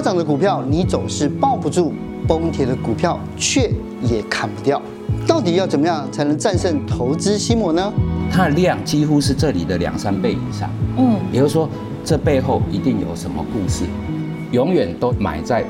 飙涨的股票你总是抱不住，崩跌的股票却也砍不掉。到底要怎么样才能战胜投资心魔呢？它的量几乎是这里的两三倍以上。嗯，也就是说，这背后一定有什么故事。永远都买在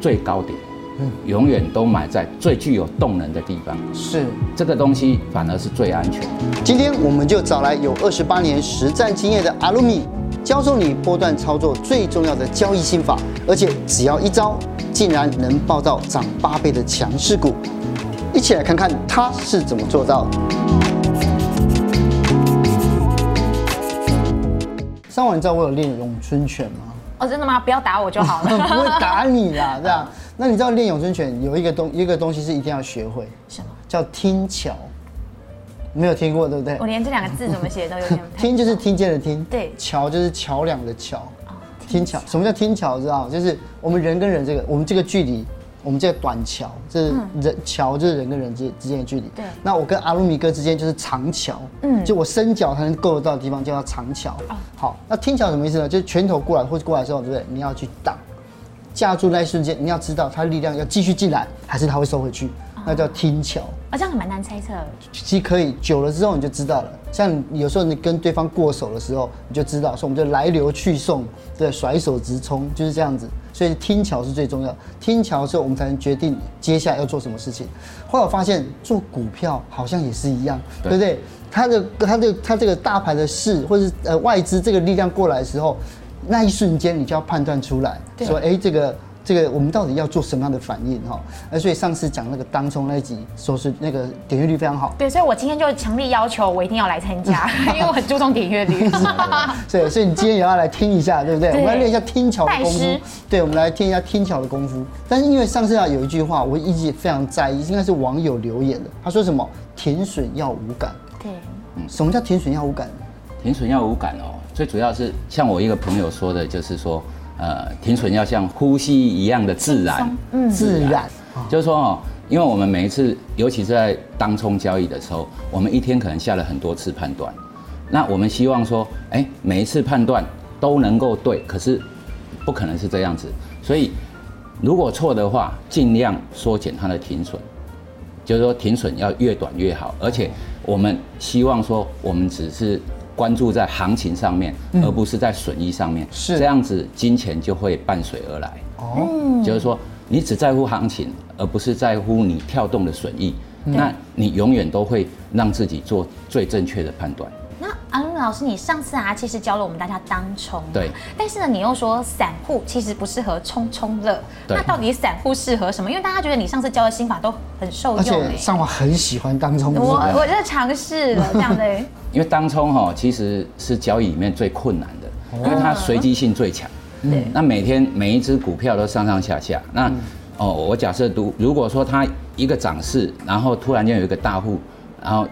最高点，嗯，永远都买在最具有动能的地方。是，这个东西反而是最安全。今天我们就找来有二十八年实战经验的阿鲁米，教授你波段操作最重要的交易心法，而且只要一招，竟然能报到涨八倍的强势股。一起来看看他是怎么做到的。上晚你知道我有练咏春拳吗？哦，真的吗？不要打我就好了。不会打你啦，这样。那你知道练咏春拳有一个东一个东西是一定要学会，什么？叫听桥。没有听过，对不对？我连这两个字怎么写都有点。听就是听见的听，对。桥就是桥梁的桥。哦，听桥。什么叫听桥？知道？就是我们人跟人这个，我们这个距离。我们这个短桥，这是人桥，就是人跟人之之间的距离。对。那我跟阿鲁米哥之间就是长桥。嗯。就我伸脚才能够得到的地方，叫做长桥。好，那听桥什么意思呢？就是拳头过来或者过来的时候，对不对？你要去挡，架住那一瞬间，你要知道它力量要继续进来，还是它会收回去。那叫听桥啊，这样蛮难猜测。其实可以，久了之后你就知道了。像有时候你跟对方过手的时候，你就知道，说我们就来流去送，对，甩手直冲就是这样子。所以听桥是最重要，听桥之后我们才能决定接下来要做什么事情。后来我发现做股票好像也是一样，对，对不对？它的它的它这个大盘的势，或是呃外资这个力量过来的时候，那一瞬间你就要判断出来，说哎这个。这个我们到底要做什么样的反应哈？那所以上次讲那个当中那一集，说是那个点阅率非常好。对，所以我今天就强烈要求我一定要来参加，因为我很注重点阅率。对，所以你今天也要来听一下，对不对？对，我们来练一下听巧的功夫。对，我们来听一下听巧的功夫。但是因为上次啊有一句话，我一直非常在意，应该是网友留言的。他说什么？停损要无感。对，嗯，什么叫停损要无感？停损要无感哦，最主要是像我一个朋友说的，就是说。呃，停损要像呼吸一样的自然，嗯，自然，就是说哦，因为我们每一次，尤其是在当冲交易的时候，我们一天可能下了很多次判断，那我们希望说，哎，每一次判断都能够对，可是不可能是这样子，所以如果错的话，尽量缩减它的停损，就是说停损要越短越好，而且我们希望说，我们只是。关注在行情上面，而不是在损益上面。是这样子，金钱就会伴随而来。哦，就是说，你只在乎行情，而不是在乎你跳动的损益，那你永远都会让自己做最正确的判断。阿鲁米老师，你上次啊，其实教了我们大家当冲，对。但是呢，你又说散户其实不适合冲冲乐，那到底散户适合什么？因为大家觉得你上次教的心法都很受用，而且上网很喜欢当冲。我我就尝试了这样的。因为当冲哈，其实是交易里面最困难的，因为它随机性最强。对。那每天每一只股票都上上下下，那哦，我假设如如果说它一个涨势，然后突然间有一个大户，然后。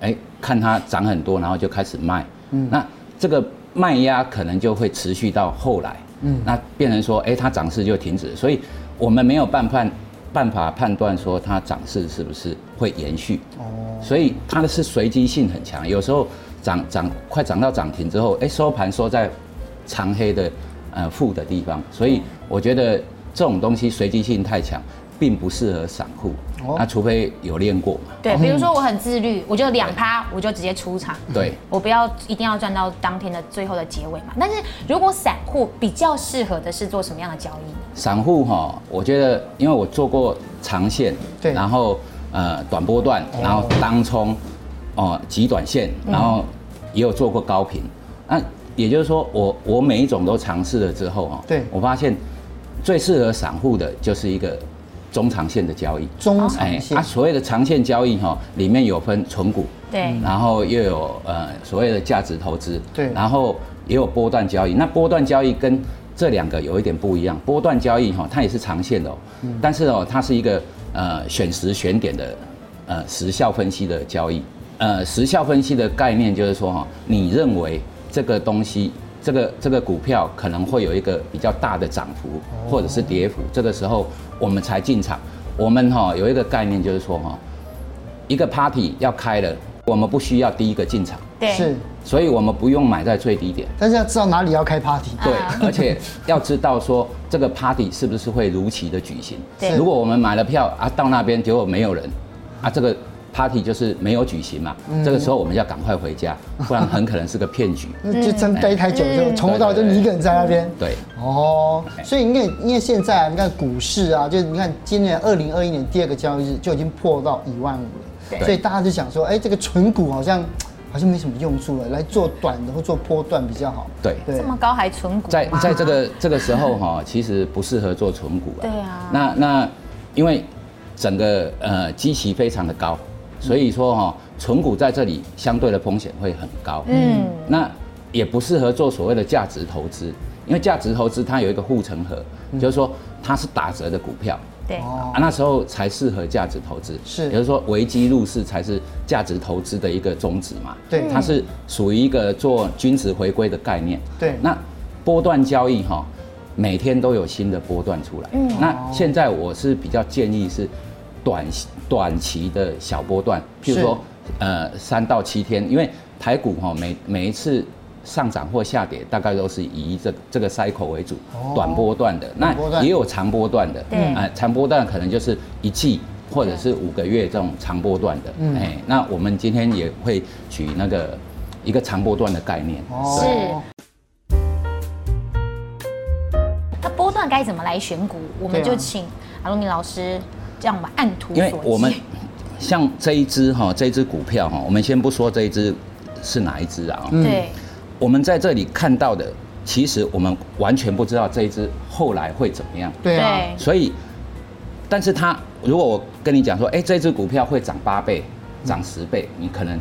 哎，看它涨很多，然后就开始卖，嗯，那这个卖压可能就会持续到后来，嗯，那变成说，哎，它涨势就停止，所以我们没有办法办法判断说它涨势是不是会延续，哦，所以它的是随机性很强，有时候涨涨快涨到涨停之后，哎，收盘收在长黑的呃负的地方，所以我觉得这种东西随机性太强。并不适合散户，那除非有练过嘛。对，比如说我很自律，我就两趴，我就直接出场。对，我不要一定要赚到当天的最后的结尾嘛。但是如果散户比较适合的是做什么样的交易？散户哈，我觉得因为我做过长线，对，然后呃短波段，然后当冲，哦极短线，然后也有做过高频。那也就是说，我我每一种都尝试了之后哈，对我发现最适合散户的就是一个。中长线的交易，中长线，啊，所谓的长线交易哈，里面有分存股，对，然后又有呃所谓的价值投资，对，然后也有波段交易。那波段交易跟这两个有一点不一样，波段交易哈，它也是长线的哦，但是哦，它是一个呃选时选点的呃时效分析的交易。呃，时效分析的概念就是说哈，你认为这个东西。这个这个股票可能会有一个比较大的涨幅或者是跌幅，这个时候我们才进场。我们哈有一个概念就是说哈，一个 party 要开了，我们不需要第一个进场，对，是，所以我们不用买在最低点，但是要知道哪里要开 party，对，而且要知道说这个 party 是不是会如期的举行。对，如果我们买了票啊，到那边结果没有人，啊，这个 party 就是没有举行嘛，这个时候我们要赶快回家，不然很可能是个骗局。就真待太久就从头到尾就你一个人在那边。对，哦，所以因为因为现在你看股市啊，就是你看今年二零二一年第二个交易日就已经破到一万五了。所以大家就想说，哎，这个存股好像好像没什么用处了，来做短的或做波段比较好。对，这么高还存股？在在这个这个时候哈，其实不适合做存股啊。对啊。那那因为整个呃基期非常的高，所以说哈，存股在这里相对的风险会很高。嗯。那也不适合做所谓的价值投资，因为价值投资它有一个护城河，就是说它是打折的股票。对啊，那时候才适合价值投资，是，也就是说危机入市才是价值投资的一个宗旨嘛。对，它是属于一个做均值回归的概念。对，那波段交易哈，每天都有新的波段出来。嗯，那现在我是比较建议是短短期的小波段，譬如说呃三到七天，因为台股哈每每一次。上涨或下跌，大概都是以这这个 cycle 为主，短波段的，那也有长波段的，哎，长波段可能就是一季或者是五个月这种长波段的，哎，那我们今天也会取那个一个长波段的概念，是。那波段该怎么来选股？我们就请阿罗米老师这样把按图，因为我们像这一只哈，这一只股票哈，我们先不说这一只是哪一只啊，对。我们在这里看到的，其实我们完全不知道这一只后来会怎么样。对啊。所以，但是它如果我跟你讲说，哎，这只股票会涨八倍、涨十倍，你可能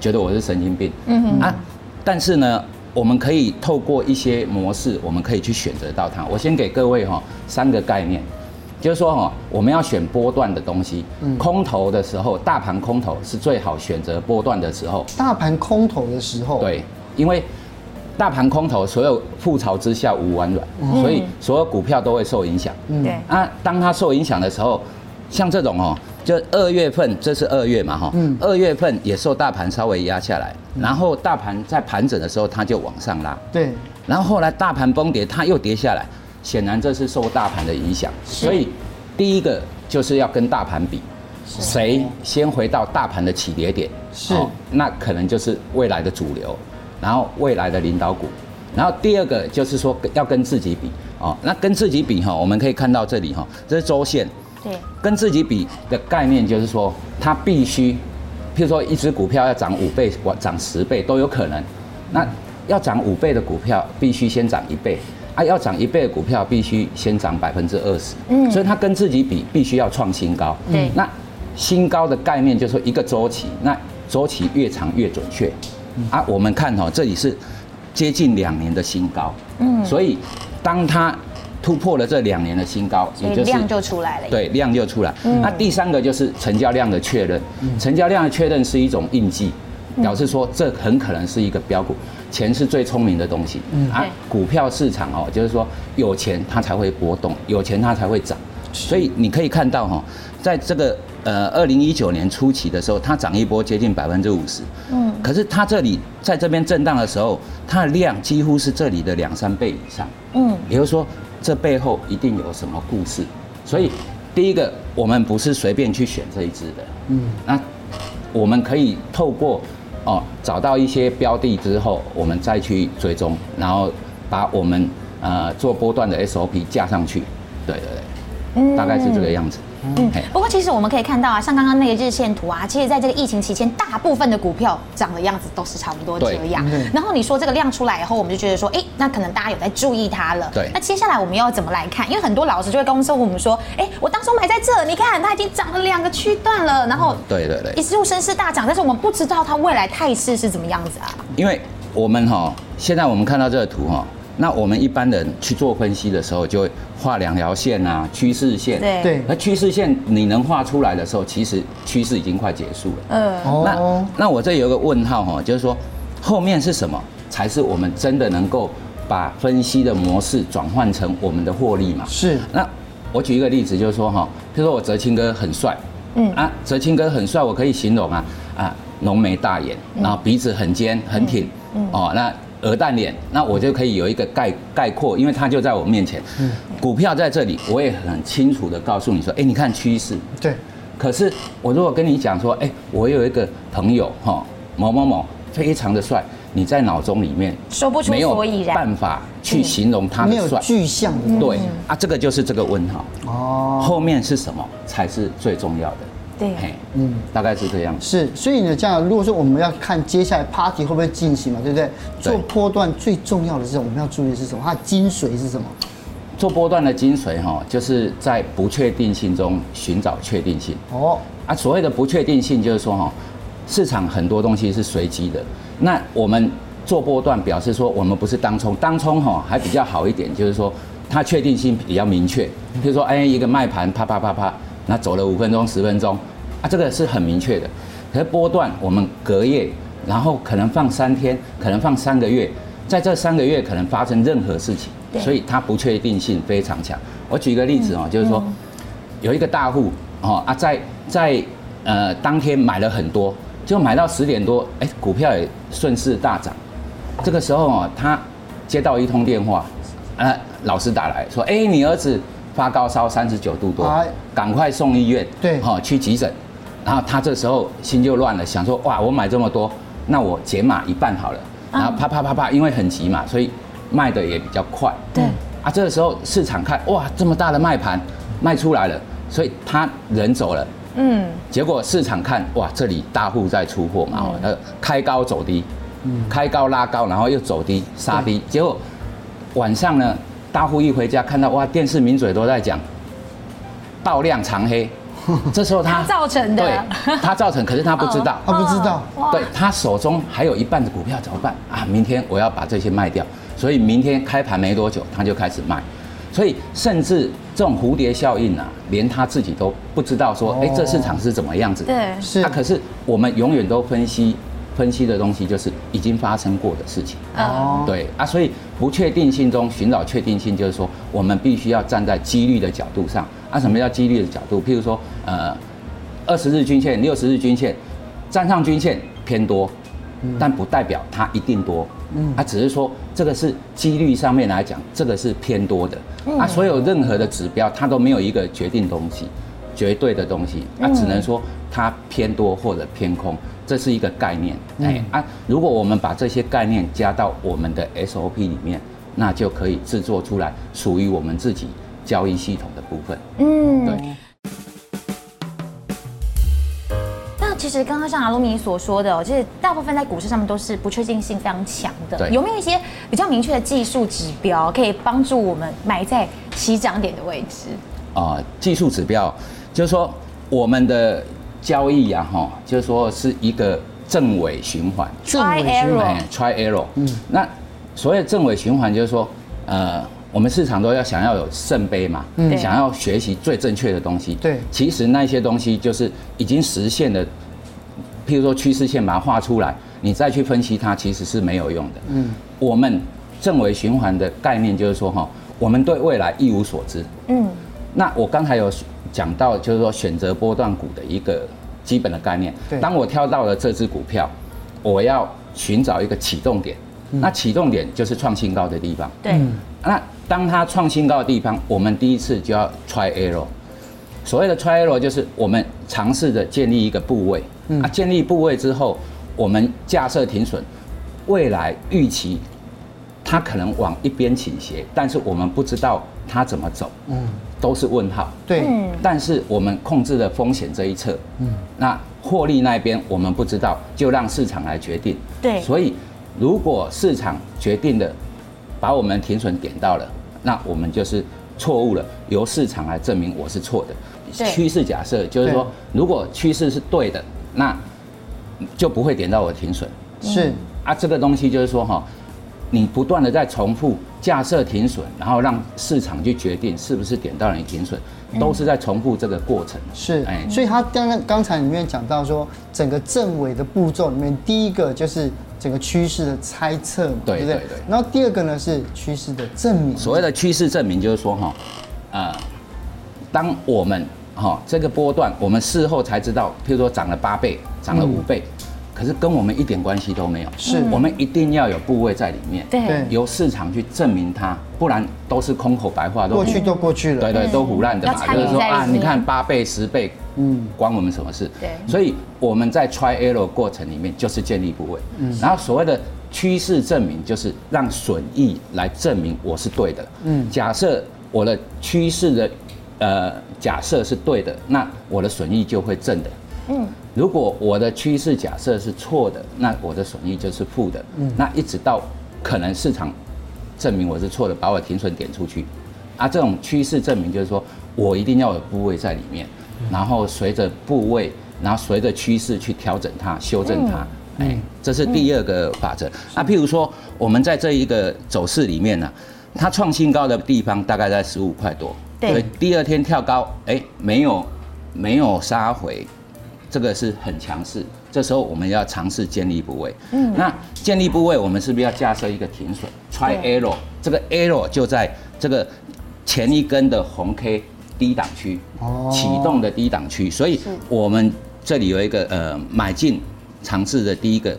觉得我是神经病。嗯哼。啊，但是呢，我们可以透过一些模式，我们可以去选择到它。我先给各位哈三个概念，就是说哈，我们要选波段的东西。空头的时候，大盘空头是最好选择波段的时候。大盘空头的时候。对。因为大盘空头，所有覆巢之下无完卵，所以所有股票都会受影响。对。啊，当它受影响的时候，像这种哦，就二月份，这是二月嘛哈。嗯。二月份也受大盘稍微压下来，然后大盘在盘整的时候，它就往上拉。对。然后后来大盘崩跌，它又跌下来，显然这是受大盘的影响。所以第一个就是要跟大盘比，谁先回到大盘的起跌点，是，那可能就是未来的主流。然后未来的领导股，然后第二个就是说要跟自己比哦，那跟自己比哈，我们可以看到这里哈，这是周线，对，跟自己比的概念就是说，它必须，譬如说一只股票要涨五倍、涨十倍都有可能，那要涨五倍的股票必须先涨一倍，啊，要涨一倍的股票必须先涨百分之二十，嗯，所以它跟自己比必须要创新高，对，那新高的概念就是说一个周期，那周期越长越准确。啊，我们看哦，这里是接近两年的新高，嗯，所以当它突破了这两年的新高，也就是量就出来了，对，量就出来。那第三个就是成交量的确认，成交量的确认是一种印记，表示说这很可能是一个标股。钱是最聪明的东西，嗯。啊，股票市场哦，就是说有钱它才会波动，有钱它才会涨，所以你可以看到哈，在这个。呃，二零一九年初期的时候，它涨一波接近百分之五十，嗯，可是它这里在这边震荡的时候，它的量几乎是这里的两三倍以上，嗯，也就是说，这背后一定有什么故事。所以，第一个，我们不是随便去选这一只的，嗯，那我们可以透过哦找到一些标的之后，我们再去追踪，然后把我们呃做波段的 SOP 加上去，对对对，嗯，大概是这个样子。嗯，不过其实我们可以看到啊，像刚刚那个日线图啊，其实在这个疫情期间，大部分的股票涨的样子都是差不多这样。然后你说这个量出来以后，我们就觉得说，哎，那可能大家有在注意它了。对。那接下来我们要怎么来看？因为很多老师就会告诉我们说，哎，我当初买在这，你看它已经涨了两个区段了，然后对对对，一路升势大涨，但是我们不知道它未来态势是怎么样子啊。因为我们哈，现在我们看到这个图哈。那我们一般人去做分析的时候，就会画两条线啊，趋势线。对对。那趋势线你能画出来的时候，其实趋势已经快结束了。嗯。那那我这有个问号哈，就是说后面是什么才是我们真的能够把分析的模式转换成我们的获利嘛？是。那我举一个例子，就是说哈，比如说我哲清哥很帅。嗯。啊，哲清哥很帅，我可以形容啊啊，浓眉大眼，然后鼻子很尖很挺，哦，那鹅蛋脸，那我就可以有一个概概括，因为它就在我面前。股票在这里，我也很清楚的告诉你说，哎，你看趋势。对。可是我如果跟你讲说，哎，我有一个朋友哈，某某某非常的帅。你在脑中里面说不出所以然，办法去形容他的帅，没有具象的。对啊，这个就是这个问号哦。后面是什么才是最重要的？对，嗯，大概是这样。是，所以呢，这样如果说我们要看接下来 party 会不会进行嘛，对不对？做波段最重要的是？我们要注意的是什么？它的精髓是什么？做波段的精髓哈，就是在不确定性中寻找确定性。哦，啊，所谓的不确定性就是说哈，市场很多东西是随机的。那我们做波段，表示说我们不是当冲，当冲哈还比较好一点，就是说它确定性比较明确。比如说，哎，一个卖盘啪啪啪啪，那走了五分钟、十分钟，啊，这个是很明确的。可是波段我们隔夜，然后可能放三天，可能放三个月，在这三个月可能发生任何事情，所以它不确定性非常强。我举一个例子哦，就是说有一个大户哦啊，在在呃当天买了很多。就买到十点多，哎，股票也顺势大涨。这个时候啊，他接到一通电话，呃，老师打来说，哎，你儿子发高烧三十九度多，赶快送医院，对，好去急诊。然后他这时候心就乱了，想说，哇，我买这么多，那我减码一半好了。然后啪啪啪啪，因为很急嘛，所以卖的也比较快。对。啊，这个时候市场看，哇，这么大的卖盘卖出来了，所以他人走了。嗯，结果市场看哇，这里大户在出货嘛，呃，开高走低，嗯，开高拉高，然后又走低杀低，结果晚上呢，大户一回家看到哇，电视名嘴都在讲爆量长黑，这时候他造成的，对，他造成，可是他不知道，他不知道，对，他手中还有一半的股票怎么办啊？明天我要把这些卖掉，所以明天开盘没多久他就开始卖。所以，甚至这种蝴蝶效应啊，连他自己都不知道说，哎，这市场是怎么样子？对，是。啊，可是我们永远都分析分析的东西，就是已经发生过的事情。哦。对啊，所以不确定性中寻找确定性，就是说我们必须要站在几率的角度上。啊，什么叫几率的角度？譬如说，呃，二十日均线、六十日均线站上均线偏多，但不代表它一定多。嗯，它只是说这个是几率上面来讲，这个是偏多的。啊，所有任何的指标，它都没有一个决定东西，绝对的东西。啊，只能说它偏多或者偏空，这是一个概念。哎啊，如果我们把这些概念加到我们的 SOP 里面，那就可以制作出来属于我们自己交易系统的部分。嗯，对。其实刚刚像阿鲁米所说的，就是大部分在股市上面都是不确定性非常强的。有没有一些比较明确的技术指标，可以帮助我们买在起涨点的位置？啊，技术指标就是说我们的交易呀，哈，就是说是一个正尾循环。Try error。Try error。嗯。那所谓正尾循环，就是说，呃，我们市场都要想要有圣杯嘛，嗯，想要学习最正确的东西。对。其实那些东西就是已经实现的。譬如说趋势线把它画出来，你再去分析它，其实是没有用的。嗯，我们正尾循环的概念就是说哈，我们对未来一无所知。嗯，那我刚才有讲到，就是说选择波段股的一个基本的概念。对，当我挑到了这只股票，我要寻找一个启动点。那启动点就是创新高的地方。对，那当它创新高的地方，我们第一次就要 try error。所谓的 try error 就是我们尝试着建立一个部位。啊，建立部位之后，我们架设停损，未来预期它可能往一边倾斜，但是我们不知道它怎么走，嗯，都是问号。对，但是我们控制了风险这一侧，嗯，那获利那边我们不知道，就让市场来决定。对，所以如果市场决定的把我们停损点到了，那我们就是错误了，由市场来证明我是错的。趋势假设就是说，如果趋势是对的。那就不会点到我的停损，是啊，这个东西就是说哈，你不断的在重复架设停损，然后让市场去决定是不是点到你停损，都是在重复这个过程。是，哎，所以他刚刚刚才里面讲到说，整个政委的步骤里面，第一个就是整个趋势的猜测嘛，对不对？然后第二个呢是趋势的证明。所谓的趋势证明就是说哈，呃，当我们哈，这个波段我们事后才知道，譬如说涨了八倍，涨了五倍，可是跟我们一点关系都没有。是，我们一定要有部位在里面，对，由市场去证明它，不然都是空口白话，都过去都过去了，对对，都胡乱的嘛。就是说啊，你看八倍、十倍，嗯，关我们什么事？对，所以我们在 try error 过程里面就是建立部位，嗯，然后所谓的趋势证明就是让损益来证明我是对的，嗯，假设我的趋势的呃假设是对的，那我的损益就会正的。嗯，如果我的趋势假设是错的，那我的损益就是负的。嗯，那一直到可能市场证明我是错的，把我停损点出去，啊，这种趋势证明就是说我一定要有部位在里面，然后随着部位，然后随着趋势去调整它、修正它。哎，这是第二个法则。那譬如说我们在这一个走势里面呢，它创新高的地方大概在十五块多，对，第二天跳高，哎，没有没有杀回。这个是很强势，这时候我们要尝试建立部位。嗯，那建立部位，我们是不是要架设一个停损？Try error，这个 error 就在这个前一根的红 K 低档区，启动的低档区。所以我们这里有一个呃买进尝试的第一个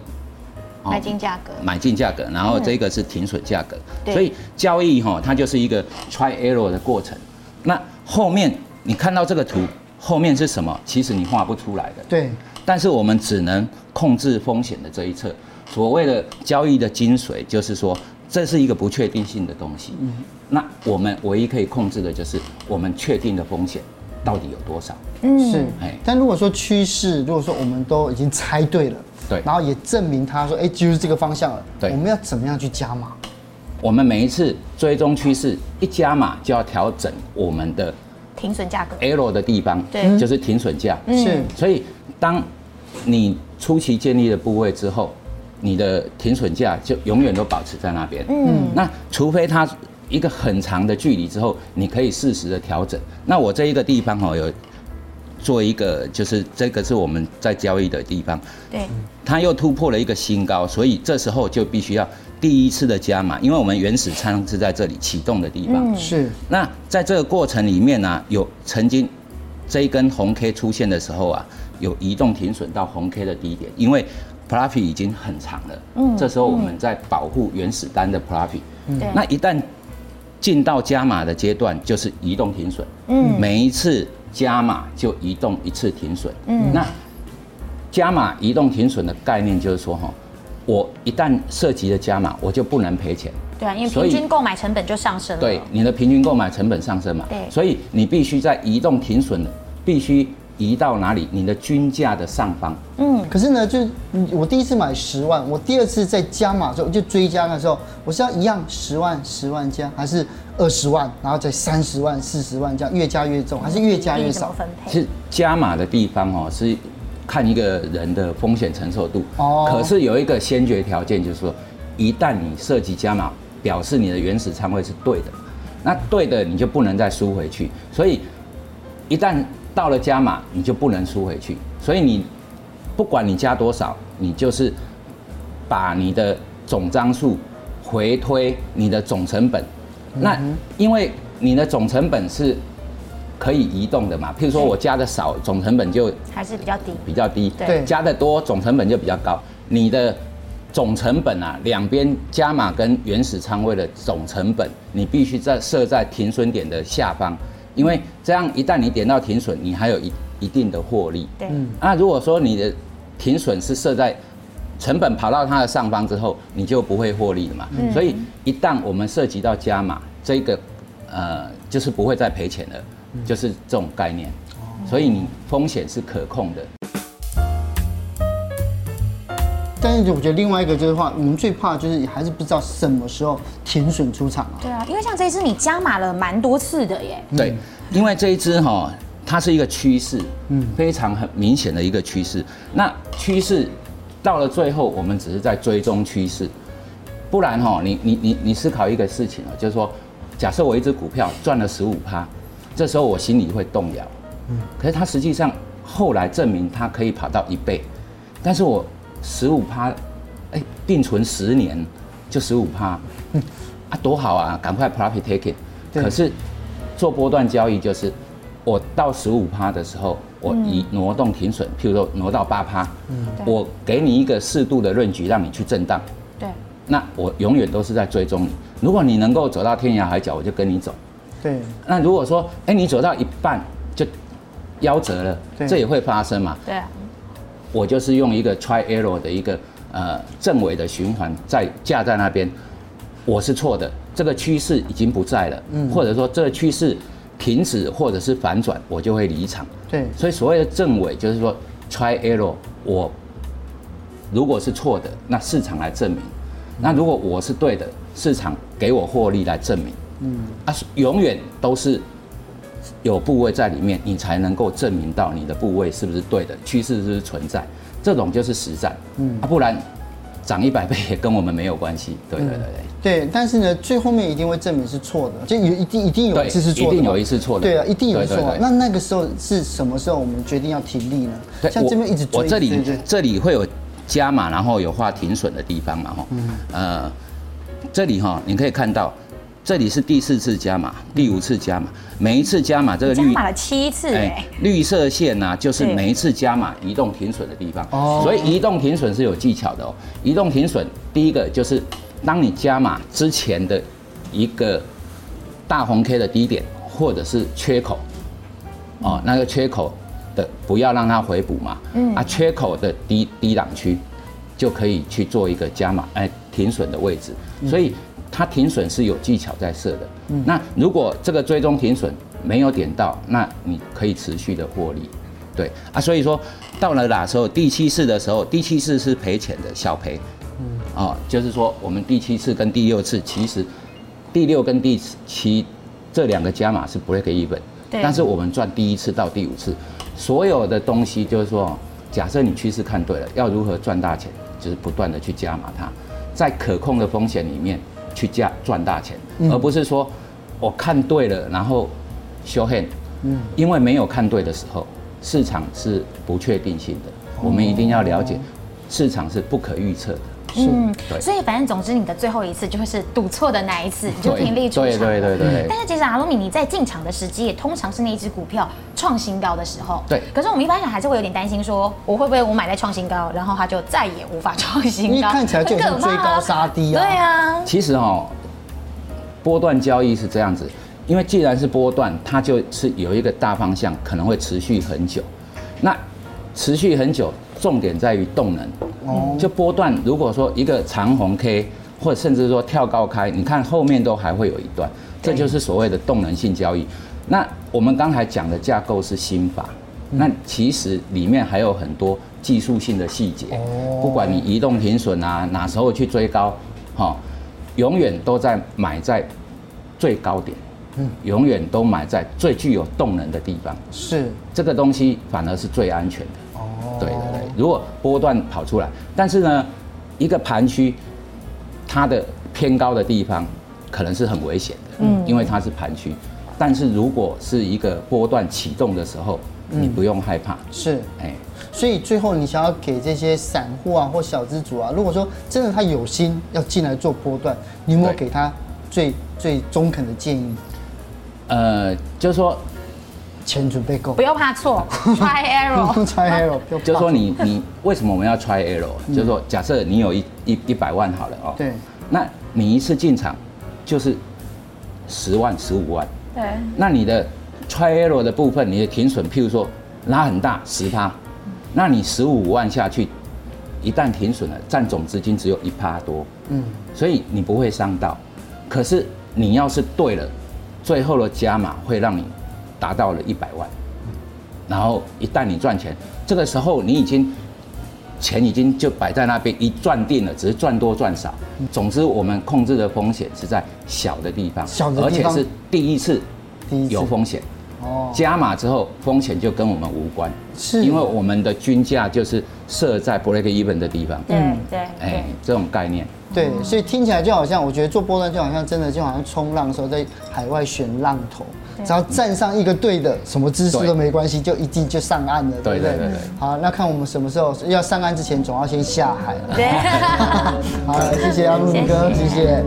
买进价格，买进价格，然后这个是停损价格。所以交易哈，它就是一个 Try error 的过程。那后面你看到这个图。后面是什么？其实你画不出来的。对。但是我们只能控制风险的这一侧。所谓的交易的精髓，就是说这是一个不确定性的东西。嗯。那我们唯一可以控制的就是我们确定的风险到底有多少。嗯。是。哎。但如果说趋势，如果说我们都已经猜对了，对。然后也证明他说，哎，就是这个方向了。对。我们要怎么样去加码？我们每一次追踪趋势一加码，就要调整我们的。停损价格，error 的地方，对，就是停损价，是。所以，当你初期建立的部位之后，你的停损价就永远都保持在那边。嗯。那除非它一个很长的距离之后，你可以适时的调整。那我这一个地方哦，有做一个，就是这个是我们在交易的地方。对。它又突破了一个新高，所以这时候就必须要。第一次的加码，因为我们原始仓是在这里启动的地方。是。那在这个过程里面呢，有曾经这一根红 K 出现的时候啊，有移动停损到红 K 的低点，因为 Profit 已经很长了。嗯。这时候我们在保护原始单的 Profit。嗯。那一旦进到加码的阶段，就是移动停损。嗯。每一次加码就移动一次停损。嗯。那加码移动停损的概念就是说哈。我一旦涉及了加码，我就不能赔钱。对啊，因为平均购买成本就上升了。对，你的平均购买成本上升嘛。对。所以你必须在移动停损，必须移到哪里？你的均价的上方。嗯。可是呢，就我第一次买十万，我第二次在加码的时候就追加的时候，我是要一样十万十万加，还是二十万，然后再三十万四十万这样越加越重，还是越加越少？分配。是加码的地方哦，是。看一个人的风险承受度，哦，可是有一个先决条件，就是说，一旦你涉及加码，表示你的原始仓位是对的，那对的你就不能再输回去，所以一旦到了加码，你就不能输回去，所以你不管你加多少，你就是把你的总张数回推你的总成本，那因为你的总成本是。可以移动的嘛？譬如说我加的少，总成本就还是比较低，比较低。对，加的多，总成本就比较高。你的总成本啊，两边加码跟原始仓位的总成本，你必须在设在停损点的下方，因为这样一旦你点到停损，你还有一一定的获利。对，那如果说你的停损是设在成本跑到它的上方之后，你就不会获利了嘛。嗯，所以一旦我们涉及到加码，这个呃就是不会再赔钱了。就是这种概念，所以你风险是可控的。但是我觉得另外一个就是话，我们最怕就是还是不知道什么时候停损出场啊。对啊，因为像这一支你加码了蛮多次的耶。对，因为这一支哈，它是一个趋势，嗯，非常很明显的一个趋势。那趋势到了最后，我们只是在追踪趋势，不然哈，你你你你思考一个事情啊，就是说，假设我一只股票赚了十五趴。这时候我心里会动摇，嗯，可是它实际上后来证明它可以跑到一倍，但是我十五趴，哎，定存十年就十五趴，啊，多好啊，赶快 profit taking。可是做波段交易就是我到十五趴的时候，我移挪动停损，譬如说挪到八趴，嗯，我给你一个适度的 range 让你去震荡，对，那我永远都是在追踪你。如果你能够走到天涯海角，我就跟你走。对，那如果说，哎，你走到一半就夭折了，这也会发生嘛？对啊，我就是用一个 try error 的一个呃正尾的循环在架在那边，我是错的，这个趋势已经不在了，嗯，或者说这个趋势。停止或者是反转，我就会离场。对，所以所谓的正尾就是说，try error，我如果是错的，那市场来证明；那如果我是对的，市场给我获利来证明。嗯，啊，永远都是有部位在里面，你才能够证明到你的部位是不是对的，趋势是不是存在。这种就是实战。嗯，啊，不然。涨一百倍也跟我们没有关系，对对对对。对，但是呢，最后面一定会证明是错的，就有一定一定有一次是错的，一定有一次错的。对啊，一定有错。那那个时候是什么时候我们决定要停利呢？像这边一直追，我这里这里会有加码，然后有画停损的地方嘛，哈，嗯呃，这里哈，你可以看到。这里是第四次加码，第五次加码，每一次加码这个绿加码了七次哎，绿色线呢、啊、就是每一次加码移动停损的地方。哦，所以移动停损是有技巧的哦。移动停损第一个就是当你加码之前的一个大红 K 的低点或者是缺口哦，那个缺口的不要让它回补嘛，嗯。啊，缺口的低低档区就可以去做一个加码哎停损的位置，所以。它停损是有技巧在设的，嗯，那如果这个追踪停损没有点到，那你可以持续的获利，对啊，所以说到了哪时候第七次的时候，第七次是赔钱的小赔，嗯，哦，就是说我们第七次跟第六次其实第六跟第七这两个加码是 break even，对，但是我们赚第一次到第五次，所有的东西就是说，假设你趋势看对了，要如何赚大钱，就是不断的去加码它，在可控的风险里面。去加赚大钱，而不是说我看对了，然后修 hand，嗯，因为没有看对的时候，市场是不确定性的，我们一定要了解，市场是不可预测的。嗯，所以反正总之，你的最后一次就会是赌错的那一次，你就停利出场。对对对对。但是其实阿鲁米，你在进场的时机也通常是那一只股票创新高的时候。对。可是我们一般人还是会有点担心，说我会不会我买在创新高，然后它就再也无法创新高？因为看起来就像追高杀低啊。对啊。其实哦，波段交易是这样子，因为既然是波段，它就是有一个大方向，可能会持续很久。那持续很久。重点在于动能，哦，就波段，如果说一个长红 K，或者甚至说跳高开，你看后面都还会有一段，这就是所谓的动能性交易。那我们刚才讲的架构是心法，那其实里面还有很多技术性的细节，不管你移动停损啊，哪时候去追高，哈，永远都在买在最高点，嗯，永远都买在最具有动能的地方，是。这个东西反而是最安全的，哦，对。如果波段跑出来，但是呢，一个盘区，它的偏高的地方可能是很危险的，嗯，因为它是盘区。但是如果是一个波段启动的时候，你不用害怕。是，哎，所以最后你想要给这些散户啊或小资主啊，如果说真的他有心要进来做波段，你有没有给他最最中肯的建议？呃，就是说。钱准备够，不要怕错，try error，try error，就是说你你为什么我们要 try error？就是说假设你有一一一百万好了哦，对，那你一次进场就是十万十五万，对，那你的 try error 的部分，你的停损，譬如说拉很大十趴，那你十五万下去，一旦停损了，占总资金只有一趴多，嗯，所以你不会伤到，可是你要是对了，最后的加码会让你。达到了一百万，然后一旦你赚钱，这个时候你已经钱已经就摆在那边一赚定了，只是赚多赚少。总之，我们控制的风险是在小的地方，小的而且是第一次有风险。哦，加码之后风险就跟我们无关，是因为我们的均价就是设在 break even 的地方。对对，哎，这种概念。对，所以听起来就好像，我觉得做波段就好像真的就好像冲浪的时候在海外选浪头。只要站上一个对的，什么姿势都没关系，就一定就上岸了，对不对？好，那看我们什么时候要上岸之前，总要先下海了。对。好，谢谢阿鲁米哥，谢谢。